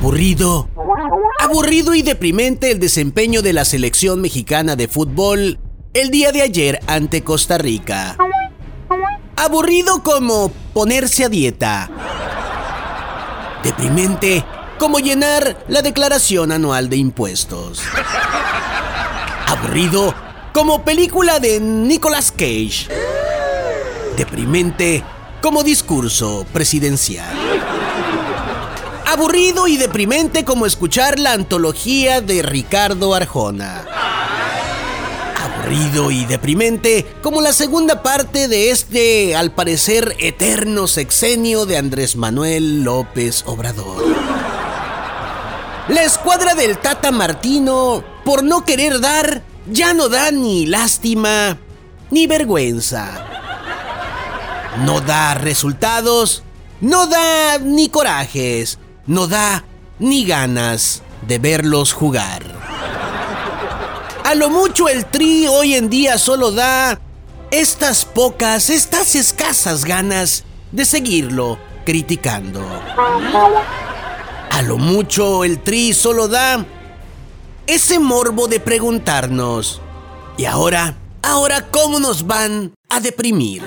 Aburrido. Aburrido y deprimente el desempeño de la selección mexicana de fútbol el día de ayer ante Costa Rica. Aburrido como ponerse a dieta. Deprimente como llenar la declaración anual de impuestos. Aburrido como película de Nicolas Cage. Deprimente como discurso presidencial. Aburrido y deprimente como escuchar la antología de Ricardo Arjona. Aburrido y deprimente como la segunda parte de este, al parecer, eterno sexenio de Andrés Manuel López Obrador. La escuadra del Tata Martino, por no querer dar, ya no da ni lástima ni vergüenza. No da resultados, no da ni corajes, no da ni ganas de verlos jugar. A lo mucho el tri hoy en día solo da estas pocas, estas escasas ganas de seguirlo criticando. A lo mucho el tri solo da ese morbo de preguntarnos, ¿y ahora? ¿Ahora cómo nos van a deprimir?